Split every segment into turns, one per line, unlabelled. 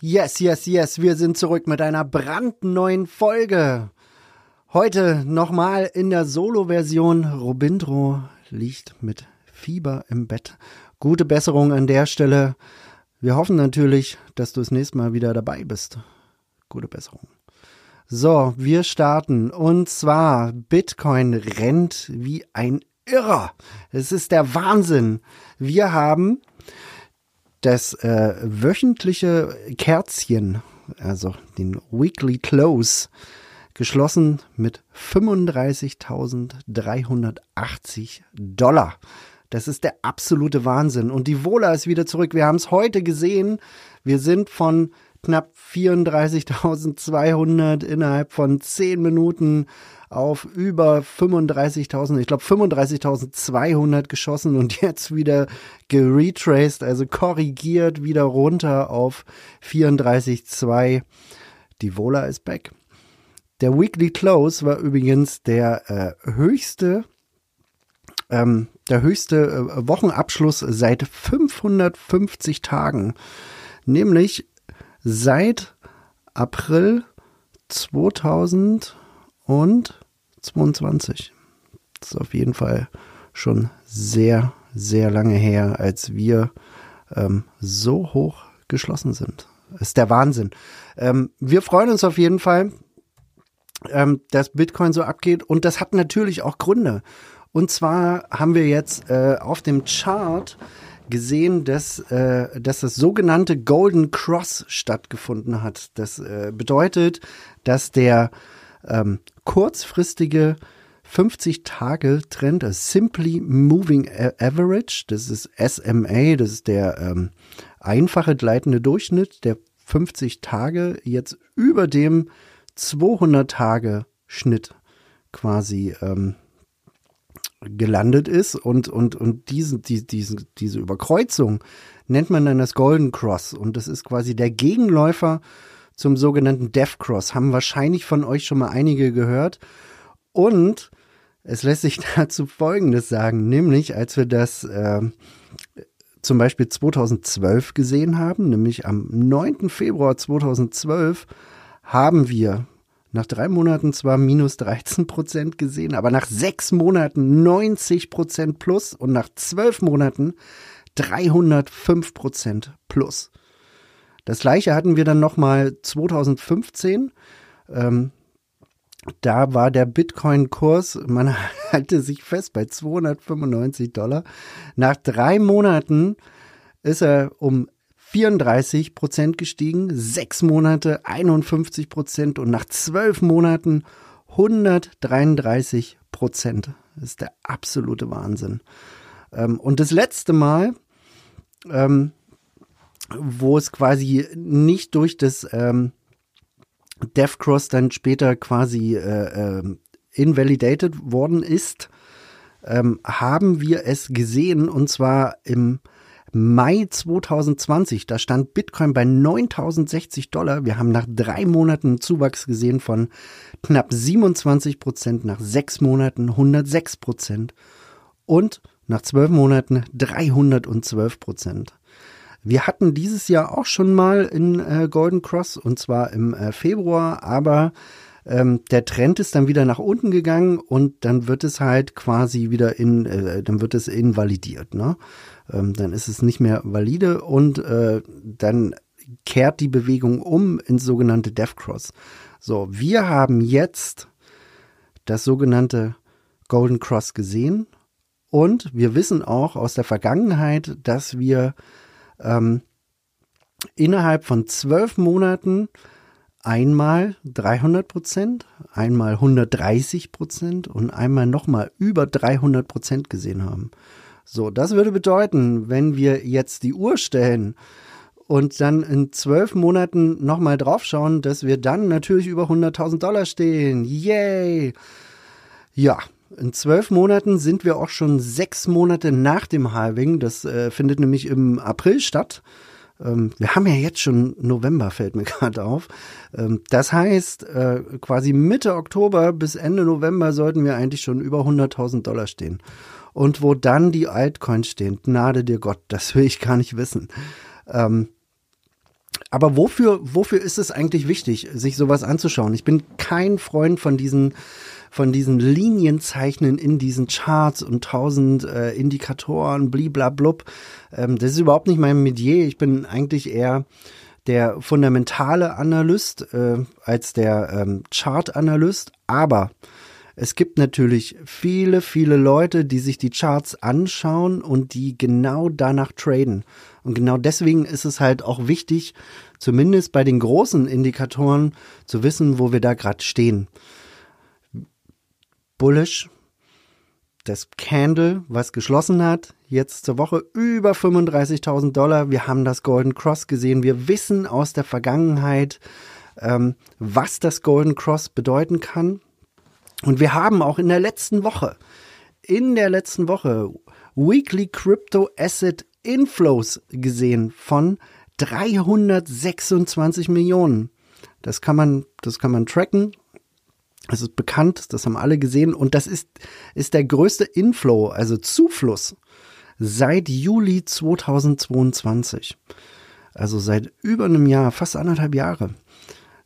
Yes, yes, yes, wir sind zurück mit einer brandneuen Folge. Heute nochmal in der Solo-Version. Robindro liegt mit Fieber im Bett. Gute Besserung an der Stelle. Wir hoffen natürlich, dass du das nächste Mal wieder dabei bist. Gute Besserung. So, wir starten. Und zwar, Bitcoin rennt wie ein Irrer. Es ist der Wahnsinn. Wir haben das äh, wöchentliche Kerzchen, also den Weekly Close, geschlossen mit 35.380 Dollar. Das ist der absolute Wahnsinn. Und die Vola ist wieder zurück. Wir haben es heute gesehen. Wir sind von knapp 34.200 innerhalb von 10 Minuten auf über 35.000, ich glaube 35.200 geschossen und jetzt wieder geretraced, also korrigiert wieder runter auf 34.2. Die Vola ist back. Der Weekly Close war übrigens der äh, höchste ähm, der höchste äh, Wochenabschluss seit 550 Tagen, nämlich seit April 2022. Das ist auf jeden Fall schon sehr, sehr lange her, als wir ähm, so hoch geschlossen sind. Das ist der Wahnsinn. Ähm, wir freuen uns auf jeden Fall, ähm, dass Bitcoin so abgeht und das hat natürlich auch Gründe. Und zwar haben wir jetzt äh, auf dem Chart gesehen, dass, äh, dass das sogenannte Golden Cross stattgefunden hat. Das äh, bedeutet, dass der ähm, kurzfristige 50-Tage-Trend, das Simply Moving Average, das ist SMA, das ist der ähm, einfache gleitende Durchschnitt der 50 Tage, jetzt über dem 200-Tage-Schnitt quasi ähm, gelandet ist und, und, und diesen, die, diese, diese Überkreuzung nennt man dann das Golden Cross und das ist quasi der Gegenläufer zum sogenannten Death Cross. Haben wahrscheinlich von euch schon mal einige gehört und es lässt sich dazu Folgendes sagen, nämlich als wir das äh, zum Beispiel 2012 gesehen haben, nämlich am 9. Februar 2012 haben wir nach drei Monaten zwar minus 13 Prozent gesehen, aber nach sechs Monaten 90 Prozent plus und nach zwölf Monaten 305 Prozent plus. Das gleiche hatten wir dann nochmal 2015. Ähm, da war der Bitcoin-Kurs, man halte sich fest bei 295 Dollar. Nach drei Monaten ist er um 34 Prozent gestiegen, sechs Monate 51 Prozent und nach zwölf Monaten 133 Prozent. Das ist der absolute Wahnsinn. Ähm, und das letzte Mal, ähm, wo es quasi nicht durch das ähm, Death Cross dann später quasi äh, äh, invalidated worden ist, haben wir es gesehen und zwar im Mai 2020, da stand Bitcoin bei 9060 Dollar. Wir haben nach drei Monaten einen Zuwachs gesehen von knapp 27 Prozent, nach sechs Monaten 106 Prozent und nach zwölf Monaten 312 Prozent. Wir hatten dieses Jahr auch schon mal in äh, Golden Cross und zwar im äh, Februar, aber ähm, der Trend ist dann wieder nach unten gegangen und dann wird es halt quasi wieder in, äh, dann wird es invalidiert, ne? Ähm, dann ist es nicht mehr valide und äh, dann kehrt die Bewegung um ins sogenannte Death Cross. So, wir haben jetzt das sogenannte Golden Cross gesehen und wir wissen auch aus der Vergangenheit, dass wir ähm, innerhalb von zwölf Monaten einmal 300 Prozent, einmal 130 Prozent und einmal nochmal über 300 Prozent gesehen haben. So, das würde bedeuten, wenn wir jetzt die Uhr stellen und dann in zwölf Monaten nochmal draufschauen, dass wir dann natürlich über 100.000 Dollar stehen. Yay! Ja, in zwölf Monaten sind wir auch schon sechs Monate nach dem Halving. Das äh, findet nämlich im April statt. Ähm, wir haben ja jetzt schon November, fällt mir gerade auf. Ähm, das heißt, äh, quasi Mitte Oktober bis Ende November sollten wir eigentlich schon über 100.000 Dollar stehen. Und wo dann die Altcoins stehen, gnade dir Gott, das will ich gar nicht wissen. Ähm, aber wofür, wofür ist es eigentlich wichtig, sich sowas anzuschauen? Ich bin kein Freund von diesen von diesen Linienzeichnen in diesen Charts und tausend äh, Indikatoren, bliblablub. Ähm, das ist überhaupt nicht mein Metier. Ich bin eigentlich eher der fundamentale Analyst äh, als der ähm, Chart-Analyst. Aber es gibt natürlich viele, viele Leute, die sich die Charts anschauen und die genau danach traden. Und genau deswegen ist es halt auch wichtig, zumindest bei den großen Indikatoren zu wissen, wo wir da gerade stehen bullish. Das Candle, was geschlossen hat, jetzt zur Woche über 35.000 Dollar. Wir haben das Golden Cross gesehen. Wir wissen aus der Vergangenheit, ähm, was das Golden Cross bedeuten kann. Und wir haben auch in der letzten Woche, in der letzten Woche, Weekly Crypto Asset Inflows gesehen von 326 Millionen. Das kann man, das kann man tracken. Es ist bekannt, das haben alle gesehen und das ist, ist der größte Inflow, also Zufluss seit Juli 2022. Also seit über einem Jahr, fast anderthalb Jahre.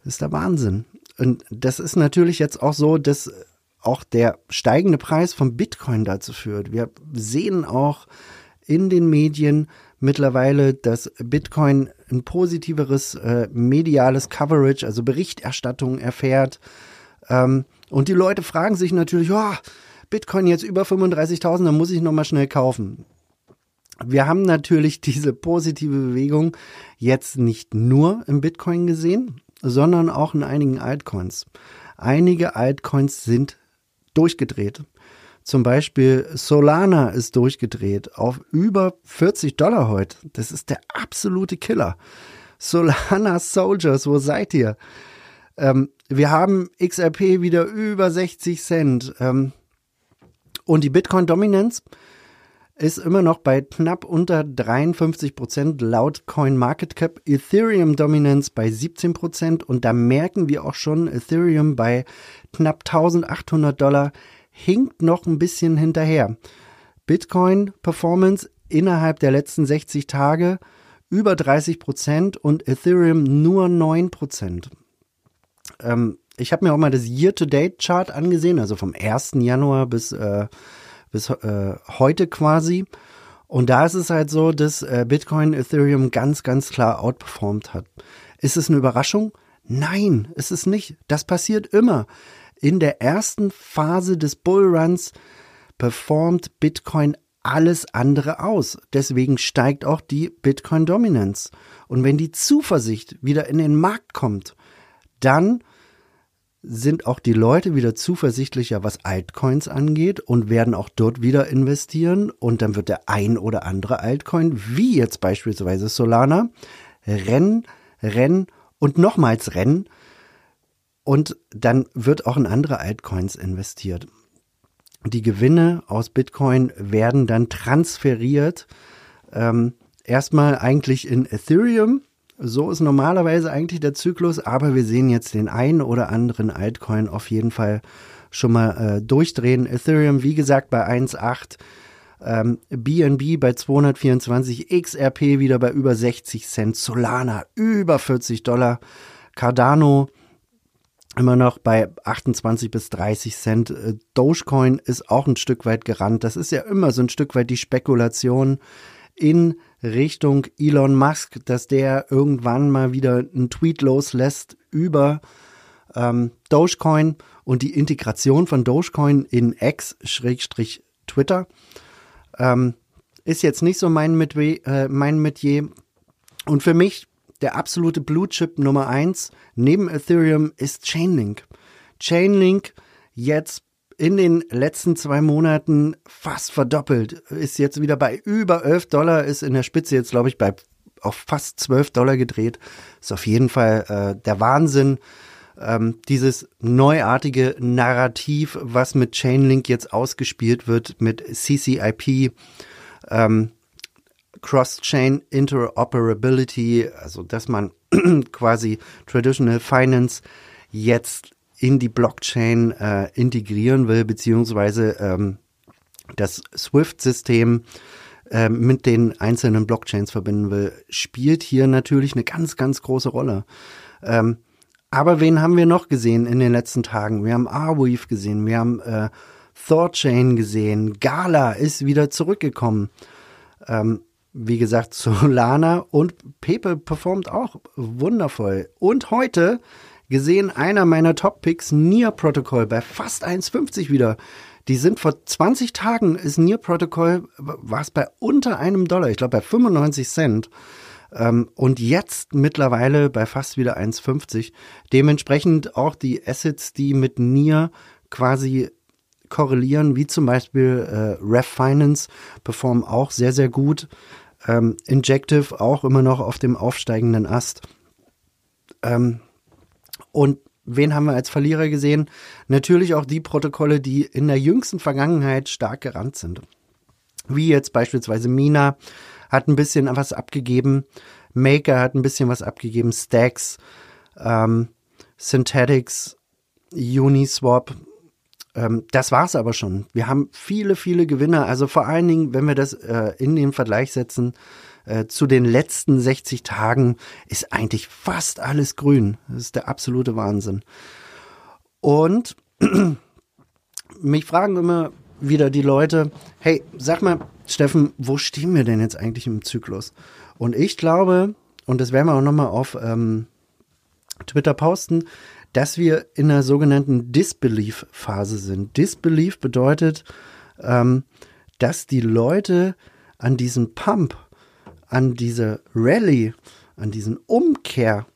Das ist der Wahnsinn. Und das ist natürlich jetzt auch so, dass auch der steigende Preis von Bitcoin dazu führt. Wir sehen auch in den Medien mittlerweile, dass Bitcoin ein positiveres äh, mediales Coverage, also Berichterstattung erfährt. Ähm, und die Leute fragen sich natürlich, oh, Bitcoin jetzt über 35.000, dann muss ich nochmal schnell kaufen. Wir haben natürlich diese positive Bewegung jetzt nicht nur im Bitcoin gesehen, sondern auch in einigen Altcoins. Einige Altcoins sind durchgedreht. Zum Beispiel Solana ist durchgedreht auf über 40 Dollar heute. Das ist der absolute Killer. Solana Soldiers, wo seid ihr? Ähm, wir haben XRP wieder über 60 Cent. Ähm, und die Bitcoin-Dominanz ist immer noch bei knapp unter 53 Prozent laut Coin Market Cap. Ethereum Dominanz bei 17 Prozent. Und da merken wir auch schon, Ethereum bei knapp 1800 Dollar hinkt noch ein bisschen hinterher. Bitcoin Performance innerhalb der letzten 60 Tage über 30 Prozent und Ethereum nur 9 Prozent ähm, ich habe mir auch mal das Year-to-Date-Chart angesehen, also vom 1. Januar bis, äh, bis äh, heute quasi. Und da ist es halt so, dass äh, Bitcoin Ethereum ganz, ganz klar outperformed hat. Ist es eine Überraschung? Nein, ist es nicht. Das passiert immer. In der ersten Phase des Bullruns performt Bitcoin alles andere aus. Deswegen steigt auch die Bitcoin Dominance. Und wenn die Zuversicht wieder in den Markt kommt, dann sind auch die Leute wieder zuversichtlicher, was Altcoins angeht und werden auch dort wieder investieren. Und dann wird der ein oder andere Altcoin, wie jetzt beispielsweise Solana, rennen, rennen und nochmals rennen. Und dann wird auch in andere Altcoins investiert. Die Gewinne aus Bitcoin werden dann transferiert. Ähm, erstmal eigentlich in Ethereum so ist normalerweise eigentlich der Zyklus, aber wir sehen jetzt den einen oder anderen Altcoin auf jeden Fall schon mal äh, durchdrehen. Ethereum, wie gesagt, bei 1,8. Ähm, BNB bei 224, XRP wieder bei über 60 Cent, Solana über 40 Dollar, Cardano immer noch bei 28 bis 30 Cent. Äh, Dogecoin ist auch ein Stück weit gerannt. Das ist ja immer so ein Stück weit die Spekulation in Richtung Elon Musk, dass der irgendwann mal wieder einen Tweet loslässt über ähm, Dogecoin und die Integration von Dogecoin in X-Twitter. Ähm, ist jetzt nicht so mein, Metier, äh, mein Metier. Und für mich der absolute Blue Chip Nummer eins neben Ethereum ist Chainlink. Chainlink jetzt in den letzten zwei Monaten fast verdoppelt. Ist jetzt wieder bei über 11 Dollar, ist in der Spitze jetzt, glaube ich, bei auf fast 12 Dollar gedreht. Ist auf jeden Fall äh, der Wahnsinn. Ähm, dieses neuartige Narrativ, was mit Chainlink jetzt ausgespielt wird, mit CCIP, ähm, Cross-Chain Interoperability, also dass man quasi Traditional Finance jetzt in die Blockchain äh, integrieren will, beziehungsweise ähm, das SWIFT-System äh, mit den einzelnen Blockchains verbinden will, spielt hier natürlich eine ganz, ganz große Rolle. Ähm, aber wen haben wir noch gesehen in den letzten Tagen? Wir haben Arweave gesehen, wir haben äh, Thorchain gesehen, Gala ist wieder zurückgekommen. Ähm, wie gesagt, Solana und Pepe performt auch wundervoll. Und heute gesehen einer meiner Top-Picks, Nier Protocol, bei fast 1,50 wieder. Die sind vor 20 Tagen, ist Nier Protocol, war es bei unter einem Dollar, ich glaube bei 95 Cent. Ähm, und jetzt mittlerweile bei fast wieder 1,50. Dementsprechend auch die Assets, die mit Nier quasi korrelieren, wie zum Beispiel äh, Ref Finance, performen auch sehr, sehr gut. Ähm, Injective auch immer noch auf dem aufsteigenden Ast. Ähm, und wen haben wir als Verlierer gesehen? Natürlich auch die Protokolle, die in der jüngsten Vergangenheit stark gerannt sind. Wie jetzt beispielsweise Mina hat ein bisschen was abgegeben, Maker hat ein bisschen was abgegeben, Stacks, ähm, Synthetics, Uniswap. Ähm, das war's aber schon. Wir haben viele, viele Gewinner. Also vor allen Dingen, wenn wir das äh, in den Vergleich setzen, äh, zu den letzten 60 Tagen ist eigentlich fast alles grün. Das ist der absolute Wahnsinn. Und mich fragen immer wieder die Leute, hey, sag mal, Steffen, wo stehen wir denn jetzt eigentlich im Zyklus? Und ich glaube, und das werden wir auch nochmal auf ähm, Twitter posten, dass wir in einer sogenannten Disbelief-Phase sind. Disbelief bedeutet, ähm, dass die Leute an diesem Pump, an diese Rallye, an diesen Umkehr,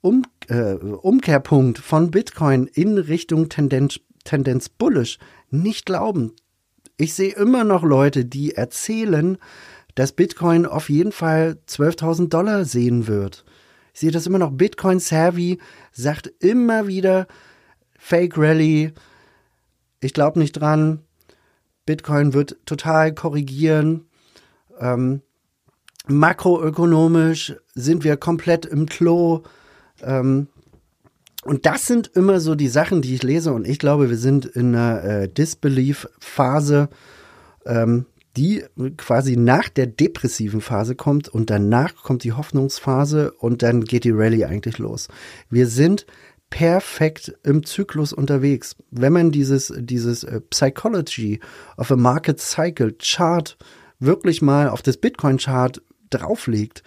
um, äh, Umkehrpunkt von Bitcoin in Richtung Tendenz, Tendenz bullish nicht glauben. Ich sehe immer noch Leute, die erzählen, dass Bitcoin auf jeden Fall 12.000 Dollar sehen wird. Ich sehe das immer noch. Bitcoin Savvy sagt immer wieder Fake Rally. Ich glaube nicht dran. Bitcoin wird total korrigieren. Ähm, makroökonomisch sind wir komplett im Klo. Ähm, und das sind immer so die Sachen, die ich lese. Und ich glaube, wir sind in einer äh, Disbelief-Phase, ähm, die quasi nach der depressiven Phase kommt. Und danach kommt die Hoffnungsphase und dann geht die Rallye eigentlich los. Wir sind perfekt im Zyklus unterwegs. Wenn man dieses, dieses äh, Psychology of a Market Cycle Chart wirklich mal auf das Bitcoin Chart drauflegt,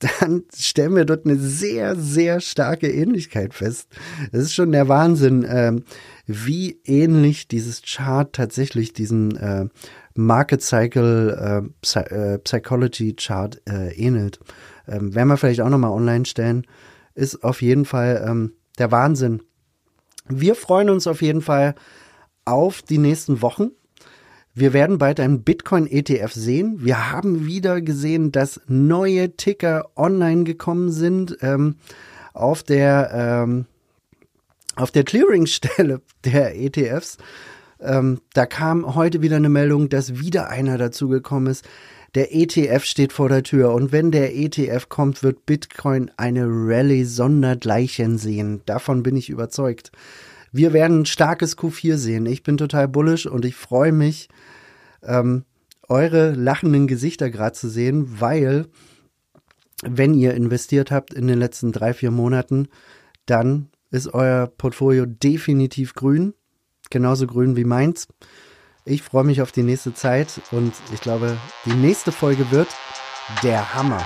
dann stellen wir dort eine sehr, sehr starke Ähnlichkeit fest. Das ist schon der Wahnsinn, ähm, wie ähnlich dieses Chart tatsächlich diesen äh, Market Cycle äh, äh, Psychology Chart äh, ähnelt. Ähm, werden wir vielleicht auch nochmal online stellen. Ist auf jeden Fall ähm, der Wahnsinn. Wir freuen uns auf jeden Fall auf die nächsten Wochen. Wir werden bald einen Bitcoin-ETF sehen. Wir haben wieder gesehen, dass neue Ticker online gekommen sind ähm, auf der ähm, der Clearingstelle der ETFs. Ähm, da kam heute wieder eine Meldung, dass wieder einer dazugekommen ist. Der ETF steht vor der Tür und wenn der ETF kommt, wird Bitcoin eine Rallye sondergleichen sehen. Davon bin ich überzeugt. Wir werden ein starkes Q4 sehen. Ich bin total bullish und ich freue mich, ähm, eure lachenden Gesichter gerade zu sehen, weil wenn ihr investiert habt in den letzten drei, vier Monaten, dann ist euer Portfolio definitiv grün, genauso grün wie meins. Ich freue mich auf die nächste Zeit und ich glaube, die nächste Folge wird der Hammer.